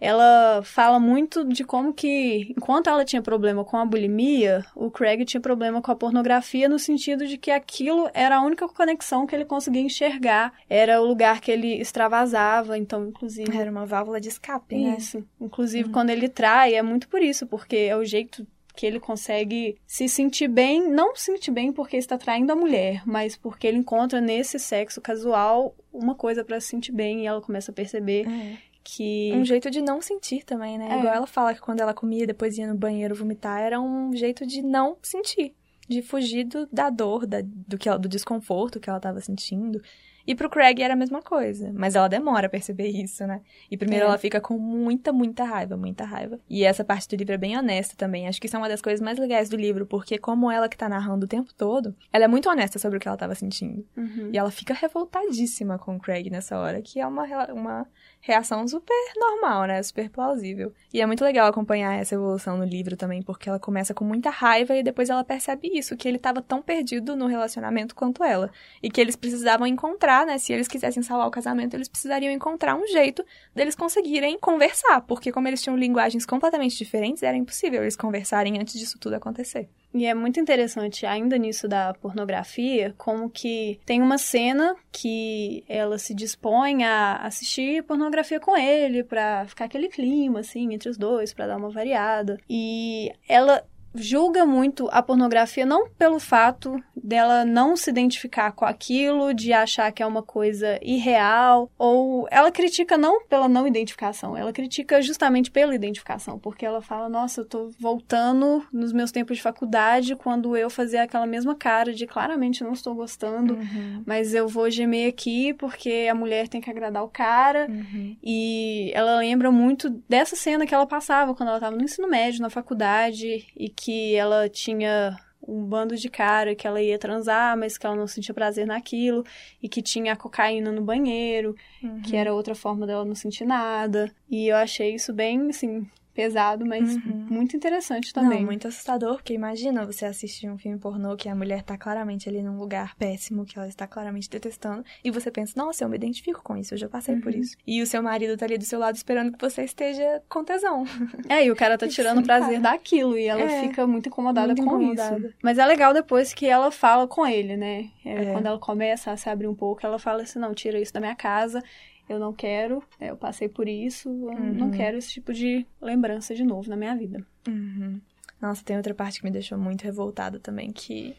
ela fala muito de como que, enquanto ela tinha problema com a bulimia, o Craig tinha problema com a pornografia no sentido de que aquilo era a única conexão que ele conseguia enxergar, era o lugar que ele extravasava, então, inclusive... Era uma válvula de escape, né? Isso. Inclusive, uhum. quando ele trai, é muito por isso, porque é o jeito que ele consegue se sentir bem, não se sentir bem porque está traindo a mulher, mas porque ele encontra nesse sexo casual uma coisa para se sentir bem e ela começa a perceber é que. Um jeito de não sentir também, né? É. Igual ela fala que quando ela comia e depois ia no banheiro vomitar, era um jeito de não sentir. De fugir do, da dor, da, do, que ela, do desconforto que ela estava sentindo. E pro Craig era a mesma coisa, mas ela demora a perceber isso, né? E primeiro é. ela fica com muita, muita raiva, muita raiva. E essa parte do livro é bem honesta também. Acho que isso é uma das coisas mais legais do livro, porque como ela que tá narrando o tempo todo, ela é muito honesta sobre o que ela tava sentindo. Uhum. E ela fica revoltadíssima com o Craig nessa hora, que é uma, uma reação super normal, né? Super plausível. E é muito legal acompanhar essa evolução no livro também, porque ela começa com muita raiva e depois ela percebe isso, que ele estava tão perdido no relacionamento quanto ela. E que eles precisavam encontrar, né? Se eles quisessem salvar o casamento, eles precisariam encontrar um jeito deles conseguirem conversar, porque como eles tinham linguagens completamente diferentes, era impossível eles conversarem antes disso tudo acontecer. E é muito interessante, ainda nisso da pornografia, como que tem uma cena que ela se dispõe a assistir pornografia com ele, pra ficar aquele clima, assim, entre os dois, para dar uma variada. E ela julga muito a pornografia não pelo fato dela não se identificar com aquilo, de achar que é uma coisa irreal, ou ela critica não pela não identificação, ela critica justamente pela identificação, porque ela fala: "Nossa, eu tô voltando nos meus tempos de faculdade quando eu fazia aquela mesma cara de claramente não estou gostando, uhum. mas eu vou gemer aqui porque a mulher tem que agradar o cara". Uhum. E ela lembra muito dessa cena que ela passava quando ela estava no ensino médio, na faculdade e que ela tinha um bando de cara que ela ia transar, mas que ela não sentia prazer naquilo, e que tinha a cocaína no banheiro, uhum. que era outra forma dela não sentir nada. E eu achei isso bem, assim, pesado, mas uhum. muito interessante também. Não, muito assustador, porque imagina você assistir um filme pornô que a mulher tá claramente ali num lugar péssimo, que ela está claramente detestando, e você pensa, nossa, eu me identifico com isso, eu já passei uhum. por isso. E o seu marido tá ali do seu lado esperando que você esteja com tesão. É, e o cara tá tirando prazer daquilo, e ela é, fica muito incomodada muito com incomodada. isso. Mas é legal depois que ela fala com ele, né? É, é. Quando ela começa a se abrir um pouco, ela fala assim, não, tira isso da minha casa, eu não quero, é, eu passei por isso, eu uhum. não quero esse tipo de lembrança de novo na minha vida. Uhum. Nossa, tem outra parte que me deixou muito revoltada também, que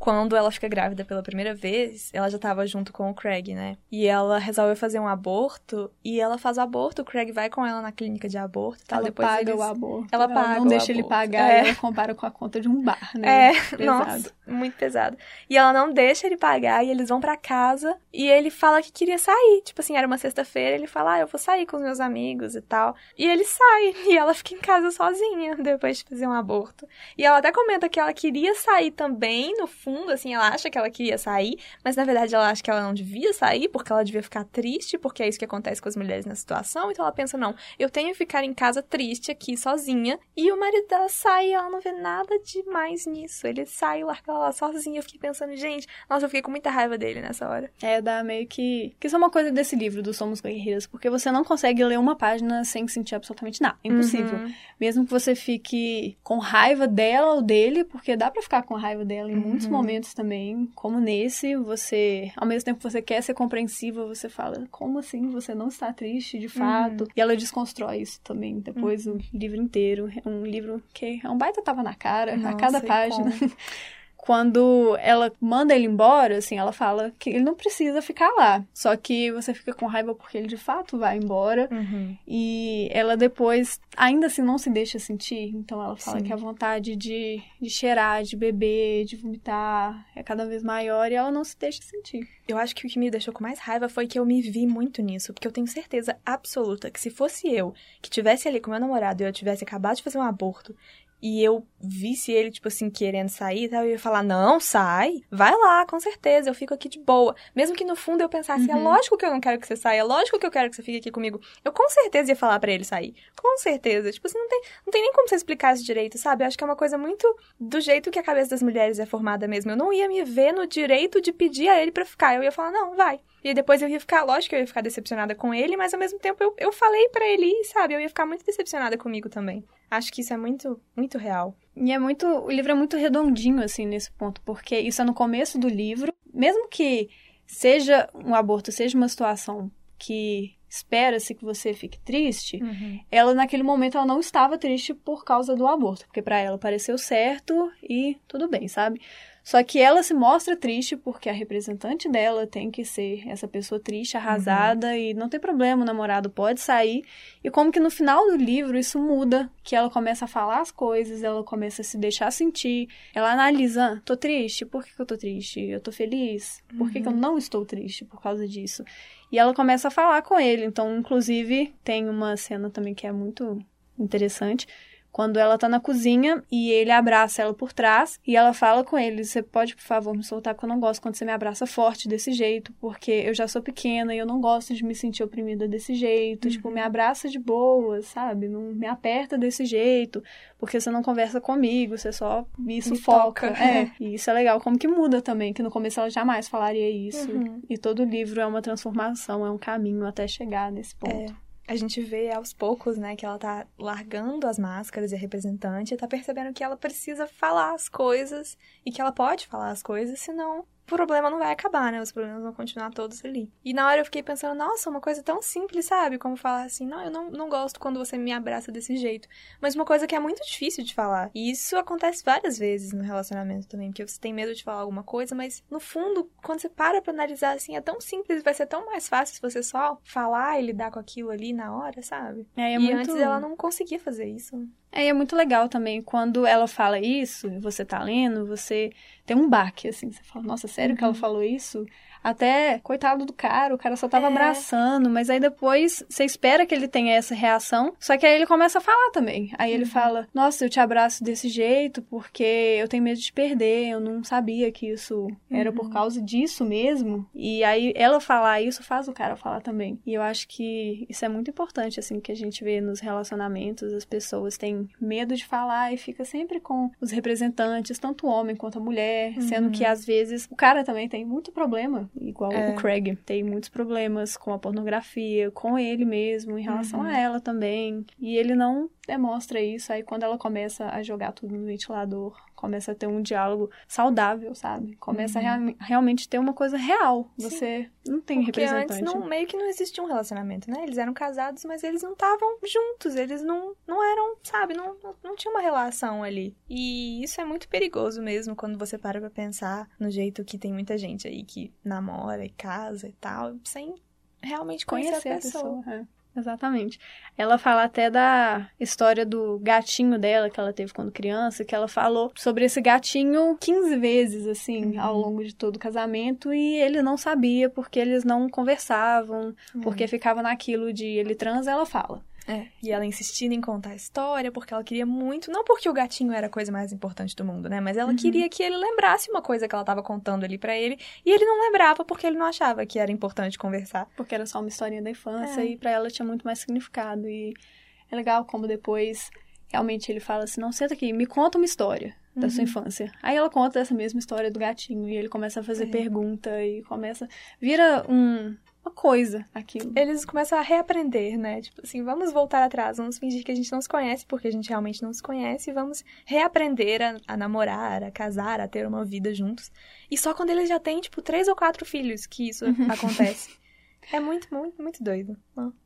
quando ela fica grávida pela primeira vez, ela já tava junto com o Craig, né? E ela resolve fazer um aborto e ela faz o aborto, o Craig vai com ela na clínica de aborto, tá? Ela Depois paga eles... o aborto. Ela paga não deixa ele aborto. pagar, É. ela compara com a conta de um bar, né? É, Pesado. nossa, muito pesado. E ela não deixa ele pagar e eles vão pra casa e ele fala que queria sair. Tipo assim, era uma sexta-feira, ele fala: "Ah, eu vou sair com os meus amigos e tal". E ele sai e ela fica em casa sozinha depois de fazer um aborto. E ela até comenta que ela queria sair também, no fundo, assim, ela acha que ela queria sair, mas na verdade ela acha que ela não devia sair porque ela devia ficar triste, porque é isso que acontece com as mulheres na situação. Então ela pensa: "Não, eu tenho que ficar em casa triste aqui sozinha". E o marido dela sai e ela não vê nada demais nisso. Ele sai e larga ela lá sozinha. Eu fiquei pensando, gente, nossa, eu fiquei com muita raiva dele nessa hora. É, dá meio que. Que isso é uma coisa desse livro, do Somos Guerreiras, porque você não consegue ler uma página sem sentir absolutamente nada. Impossível. Uhum. Mesmo que você fique com raiva dela ou dele, porque dá pra ficar com raiva dela em muitos Uhum. Momentos também, como nesse, você, ao mesmo tempo que você quer ser compreensiva, você fala, como assim você não está triste de fato? E ela desconstrói isso também, depois o livro inteiro. É um livro que é um baita tava na cara, a Nossa, cada e página. Quando ela manda ele embora, assim, ela fala que ele não precisa ficar lá. Só que você fica com raiva porque ele de fato vai embora. Uhum. E ela depois, ainda assim, não se deixa sentir. Então ela fala Sim. que a vontade de, de cheirar, de beber, de vomitar é cada vez maior e ela não se deixa sentir. Eu acho que o que me deixou com mais raiva foi que eu me vi muito nisso, porque eu tenho certeza absoluta que se fosse eu que tivesse ali com meu namorado e eu tivesse acabado de fazer um aborto e eu visse ele, tipo assim, querendo sair, tá, eu ia falar, não, sai, vai lá, com certeza, eu fico aqui de boa. Mesmo que no fundo eu pensasse, é Uhum. lógico que eu não quero que você saia, é lógico que eu quero que você fique aqui comigo. Eu com certeza ia falar pra ele sair. Com certeza. Tipo assim, não tem, não tem nem como você explicar isso direito, sabe? Eu acho que é uma coisa muito do jeito que a cabeça das mulheres é formada mesmo. Eu não ia me ver no direito de pedir a ele pra ficar. Eu ia falar, não, vai. E depois eu ia ficar, lógico que eu ia ficar decepcionada com ele, mas ao mesmo tempo eu, eu falei pra ele sabe? Eu ia ficar muito decepcionada comigo também. Acho que isso é muito, muito real. E é muito. O livro é muito redondinho, assim, nesse ponto, porque isso é no começo do livro. Mesmo que seja um aborto, seja uma situação que espera-se que você fique triste, ela naquele momento ela não estava triste por causa do aborto, porque pra ela pareceu certo e tudo bem, sabe? Só que ela se mostra triste porque a representante dela tem que ser essa pessoa triste, arrasada e não tem problema, o namorado pode sair. E como que no final do livro isso muda, que ela começa a falar as coisas, ela começa a se deixar sentir, ela analisa, ah, tô triste, por que, que eu tô triste? Eu tô feliz? Por que, que eu não estou triste por causa disso? E ela começa a falar com ele. Então, inclusive, tem uma cena também que é muito interessante. Quando ela tá na cozinha e ele abraça ela por trás e ela fala com ele: Você pode, por favor, me soltar, porque eu não gosto quando você me abraça forte desse jeito, porque eu já sou pequena e eu não gosto de me sentir oprimida desse jeito. Tipo, me abraça de boa, sabe? Não me aperta desse jeito, porque você não conversa comigo, você só me sufoca. toca. É, e isso é legal, como que muda também, que no começo ela jamais falaria isso. Uhum. E todo livro é uma transformação, é um caminho até chegar nesse ponto. A gente vê aos poucos, né, que ela tá largando as máscaras e a representante tá percebendo que ela precisa falar as coisas e que ela pode falar as coisas, senão problema não vai acabar, né? Os problemas vão continuar todos ali. E na hora eu fiquei pensando, nossa, uma coisa tão simples, sabe? Como falar assim, não, eu não, não gosto quando você me abraça desse jeito. Mas uma coisa que é muito difícil de falar. E isso acontece várias vezes no relacionamento também, porque você tem medo de falar alguma coisa, mas no fundo, quando você para pra analisar assim, é tão simples, vai ser tão mais fácil se você só falar e lidar com aquilo ali na hora, sabe? É, é e muito... antes ela não conseguia fazer isso. É, e é muito legal também quando ela fala isso, e você tá lendo, você tem um baque, assim, você fala, nossa, sério que ela falou isso? Até, coitado do cara, o cara só tava É. abraçando, mas aí depois você espera que ele tenha essa reação, só que aí ele começa a falar também. Aí ele fala, nossa, eu te abraço desse jeito porque eu tenho medo de perder, eu não sabia que isso era por causa disso mesmo. E aí ela falar isso faz o cara falar também. E eu acho que isso é muito importante, assim, que a gente vê nos relacionamentos, as pessoas têm medo de falar e fica sempre com os representantes, tanto o homem quanto a mulher, sendo que às vezes o cara também tem muito problema, igual É. o Craig, tem muitos problemas com a pornografia, com ele mesmo, em relação a ela também. E ele não demonstra isso. Aí quando ela começa a jogar tudo no ventilador, começa a ter um diálogo saudável, sabe? Começa uhum. a real, realmente ter uma coisa real. Você Sim. Não tem Porque representante. antes não, meio que não existia um relacionamento, né? Eles eram casados, mas eles não estavam juntos, eles não, não eram, sabe, não, não, não tinha uma relação ali. E isso é muito perigoso mesmo quando você para pra pensar no jeito que tem muita gente aí que namora e casa e tal, sem realmente conhecer, conhecer a pessoa. A pessoa é. Exatamente. Ela fala até da história do gatinho dela que ela teve quando criança, que ela falou sobre esse gatinho 15 vezes, assim, uhum. ao longo de todo o casamento, e ele não sabia porque eles não conversavam, uhum. porque ficava naquilo de ele transa, ela fala. É, e ela insistindo em contar a história, porque ela queria muito, não porque o gatinho era a coisa mais importante do mundo, né? Mas ela uhum. queria que ele lembrasse uma coisa que ela estava contando ali para ele, e ele não lembrava porque ele não achava que era importante conversar. Porque era só uma historinha da infância, é. e para ela tinha muito mais significado. E é legal como depois, realmente, ele fala assim, não, senta aqui, me conta uma história da uhum. sua infância. Aí ela conta essa mesma história do gatinho, e ele começa a fazer é. pergunta, e começa... Vira um uma coisa aquilo. Eles começam a reaprender, né? Tipo assim, vamos voltar atrás, vamos fingir que a gente não se conhece, porque a gente realmente não se conhece, e vamos reaprender a, a namorar, a casar, a ter uma vida juntos. E só quando eles já têm, tipo, três ou quatro filhos que isso uhum. acontece. É muito, muito, muito doido.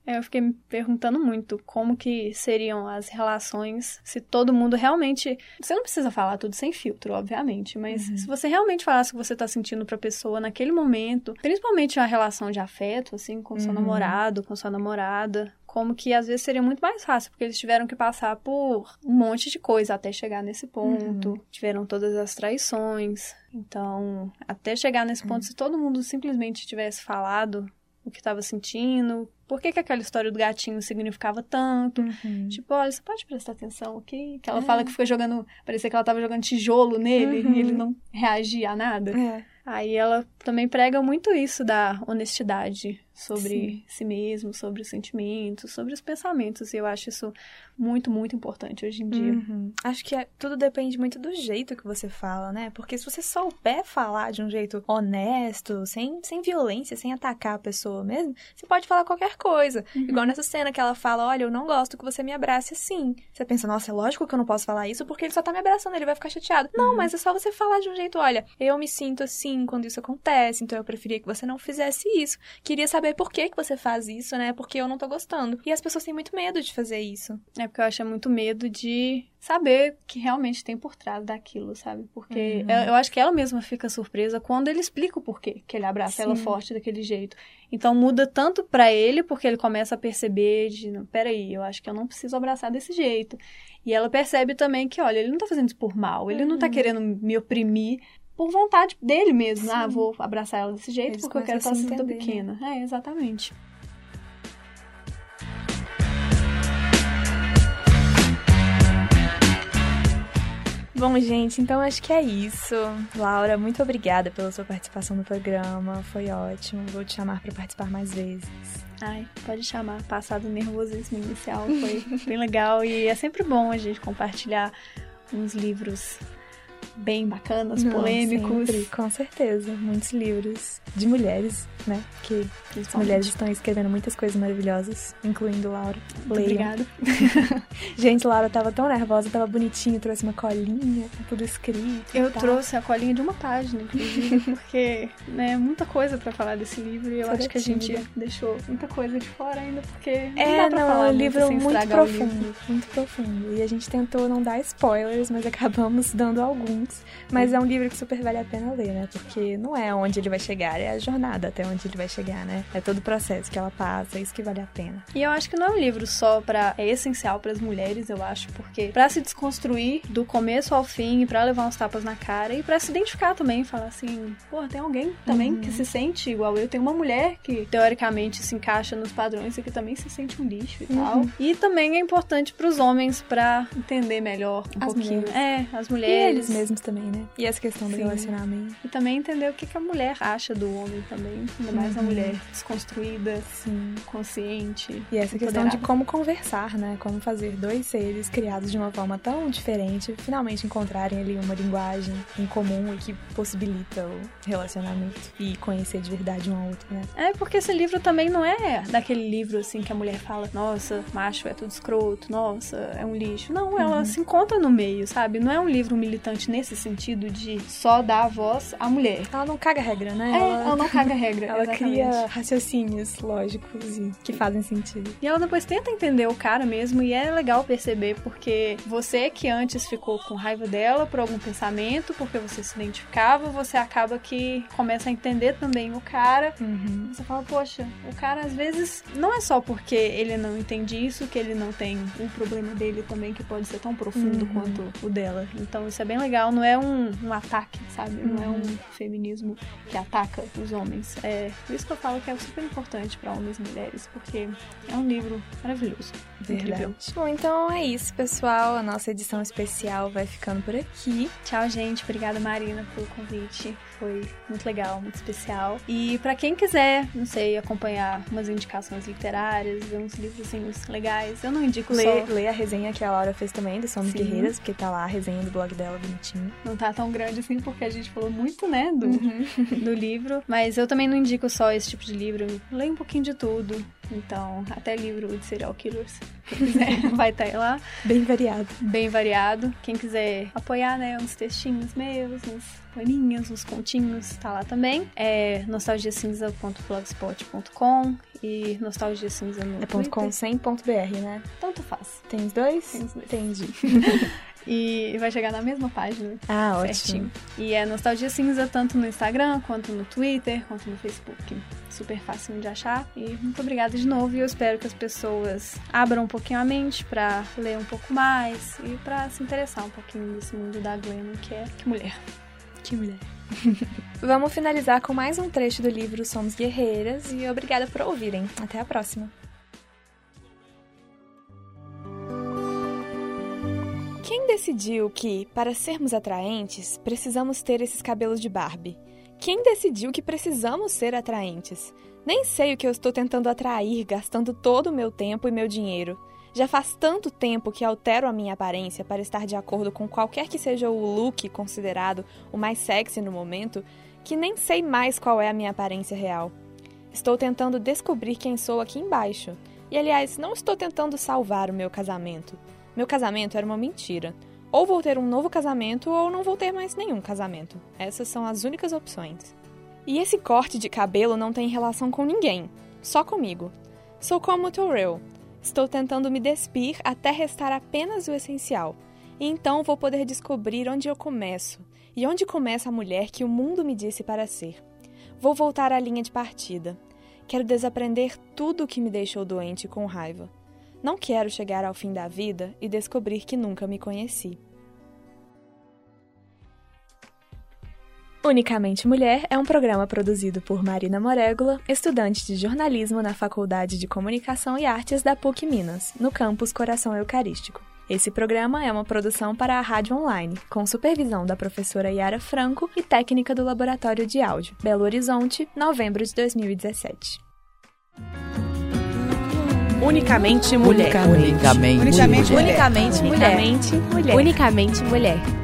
É, eu fiquei me perguntando muito como que seriam as relações se todo mundo realmente. Você não precisa falar tudo sem filtro, obviamente, mas uhum. se você realmente falasse o que você tá sentindo pra pessoa naquele momento, principalmente a relação de afeto, assim, com seu uhum. namorado, com sua namorada, como que às vezes seria muito mais fácil, porque eles tiveram que passar por um monte de coisa até chegar nesse ponto, uhum. tiveram todas as traições. Então, até chegar nesse ponto, uhum. se todo mundo simplesmente tivesse falado o que estava sentindo, por que, que aquela história do gatinho significava tanto. Uhum. Tipo, olha, você pode prestar atenção aqui? Que ela é. fala que fica jogando. Parecia que ela estava jogando tijolo nele uhum. e ele não reagia a nada. É. Aí ela também prega muito isso da honestidade sobre Sim. si mesmo, sobre os sentimentos, sobre os pensamentos. E eu acho isso muito, muito importante hoje em dia. Uhum. Acho que é, tudo depende muito do jeito que você fala, né? Porque se você souber falar de um jeito honesto, sem, sem violência, sem atacar a pessoa mesmo, você pode falar qualquer coisa. Uhum. Igual nessa cena que ela fala: Olha, eu não gosto que você me abrace assim. Você pensa, nossa, é lógico que eu não posso falar isso porque ele só tá me abraçando, ele vai ficar chateado. Uhum. Não, mas é só você falar de um jeito: olha, eu me sinto assim quando isso acontece, então eu preferia que você não fizesse isso. Queria saber por que, que você faz isso, né? Porque eu não tô gostando. E as pessoas têm muito medo de fazer isso. É porque eu acho muito medo de saber o que realmente tem por trás daquilo, sabe? Porque uhum. eu, eu, acho que ela mesma fica surpresa quando ele explica o porquê que ele abraça Sim. ela forte daquele jeito. Então muda tanto para ele, porque ele começa a perceber de, peraí, eu acho que eu não preciso abraçar desse jeito. E ela percebe também que, olha, ele não tá fazendo isso por mal, ele uhum. não tá uhum. querendo me oprimir por vontade dele mesmo. Ah, Sim. Ah, vou abraçar ela desse jeito Eles porque eu quero que ela se sinta né? pequena. É, exatamente. Bom, gente, então acho que é isso. Laura, muito obrigada pela sua participação no programa. Foi ótimo. Vou te chamar para participar mais vezes. Ai, pode chamar. Passado nervosismo inicial foi bem legal e é sempre bom a gente compartilhar uns livros bem bacanas, Não, polêmicos. Sempre, com certeza. Muitos livros de mulheres, né? Que as mulheres estão escrevendo muitas coisas maravilhosas, incluindo Laura. Obrigada. Gente, Laura tava tão nervosa, tava bonitinha, trouxe uma colinha, tudo escrito. Eu trouxe a colinha de uma página, inclusive, porque, né, muita coisa para falar desse livro e eu acho que a gente deixou muita coisa de fora ainda, porque não é, não, falar é um livro muito profundo, muito profundo. E a gente tentou não dar spoilers, mas acabamos dando alguns. Mas é um livro que super vale a pena ler, né? Porque não é onde ele vai chegar, é a jornada até onde ele vai chegar, né? É todo o processo que ela passa, é isso que vale a pena. E eu acho que não é um livro só para é essencial para as mulheres, eu acho, porque para se desconstruir do começo ao fim, para levar uns tapas na cara e para se identificar também, falar assim, pô, tem alguém também uhum. que se sente igual eu, tem uma mulher que teoricamente se encaixa nos padrões e que também se sente um lixo e uhum. tal. E também é importante para os homens para entender melhor um as pouquinho. Mulheres. É, as mulheres. E também, né? E essa questão do Sim. relacionamento. E também entender o que, que a mulher acha do homem também. ainda mais uhum. uma mulher desconstruída, Sim. consciente. E essa questão de como conversar, né? Como fazer dois seres criados de uma forma tão diferente finalmente encontrarem ali uma linguagem em comum e que possibilita o relacionamento e conhecer de verdade um ao outro, né? É, porque esse livro também não é daquele livro assim que a mulher fala, nossa, macho é tudo escroto, nossa, é um lixo. Não, ela uhum. se encontra no meio, sabe? Não é um livro militante nesse sentido de só dar voz à mulher. Ela não caga regra, né? É, ela, ela não caga regra. ela exatamente. cria raciocínios lógicos e que fazem sentido. E ela depois tenta entender o cara mesmo, e é legal perceber porque você que antes ficou com raiva dela por algum pensamento, porque você se identificava, você acaba que começa a entender também o cara. Uhum. Você fala, poxa, o cara às vezes não é só porque ele não entende isso que ele não tem um problema dele também que pode ser tão profundo uhum. quanto o dela. Então isso é bem legal, não é um, um ataque, sabe? Não é um uhum. feminismo que ataca os homens. É por isso que eu falo que é super importante para homens e mulheres, porque é um livro maravilhoso. Verdade. Incrível. Bom, então é isso, pessoal. A nossa edição especial vai ficando por aqui. Tchau, gente. Obrigada, Marina, pelo convite. Foi muito legal, muito especial. E para quem quiser, não sei, acompanhar umas indicações literárias, ver uns livrozinhos legais, eu não indico ler, só... Ler a resenha que a Laura fez também, do Somos Sim. Guerreiras, porque tá lá a resenha do blog dela, Não tá tão grande assim, porque a gente falou muito, né, do, uhum. do livro. Mas eu também não indico só esse tipo de livro. Leio um pouquinho de tudo. Então, até livro de serial killers, quem quiser, vai estar tá lá. Bem variado. Bem variado. Quem quiser apoiar, né, uns textinhos meus, uns poeminhas, uns continhos, tá lá também. É nostalgiacinza.blogspot.com e nostalgiacinza no É ponto .com sem ponto .br, né? Tanto faz. Tem os dois? Tem os dois. Entendi. E vai chegar na mesma página. Ah, certinho. ótimo. E é Nostalgia Cinza tanto no Instagram, quanto no Twitter, quanto no Facebook. Super fácil de achar. E muito obrigada de novo. E eu espero que as pessoas abram um pouquinho a mente para ler um pouco mais e para se interessar um pouquinho nesse mundo da Glenn, que é que mulher. Que mulher. Vamos finalizar com mais um trecho do livro Somos Guerreiras e obrigada por ouvirem. Até a próxima. Quem decidiu que, para sermos atraentes, precisamos ter esses cabelos de Barbie? Quem decidiu que precisamos ser atraentes? Nem sei o que eu estou tentando atrair, gastando todo o meu tempo e meu dinheiro. Já faz tanto tempo que altero a minha aparência para estar de acordo com qualquer que seja o look considerado o mais sexy no momento, que nem sei mais qual é a minha aparência real. Estou tentando descobrir quem sou aqui embaixo. E aliás, não estou tentando salvar o meu casamento. Meu casamento era uma mentira. Ou vou ter um novo casamento ou não vou ter mais nenhum casamento. Essas são as únicas opções. E esse corte de cabelo não tem relação com ninguém, só comigo. Sou como Torrell. Estou tentando me despir até restar apenas o essencial. E então vou poder descobrir onde eu começo e onde começa a mulher que o mundo me disse para ser. Vou voltar à linha de partida. Quero desaprender tudo o que me deixou doente com raiva. Não quero chegar ao fim da vida e descobrir que nunca me conheci. Unicamente Mulher é um programa produzido por Marina Morégula, estudante de jornalismo na Faculdade de Comunicação e Artes da PUC Minas, no campus Coração Eucarístico. Esse programa é uma produção para a Rádio Online, com supervisão da professora Yara Franco e técnica do Laboratório de Áudio, Belo Horizonte, novembro de 2017. Unicamente mulher. Unicamente, unicamente, mulher. Unicamente mulher. Unicamente mulher. Unicamente mulher.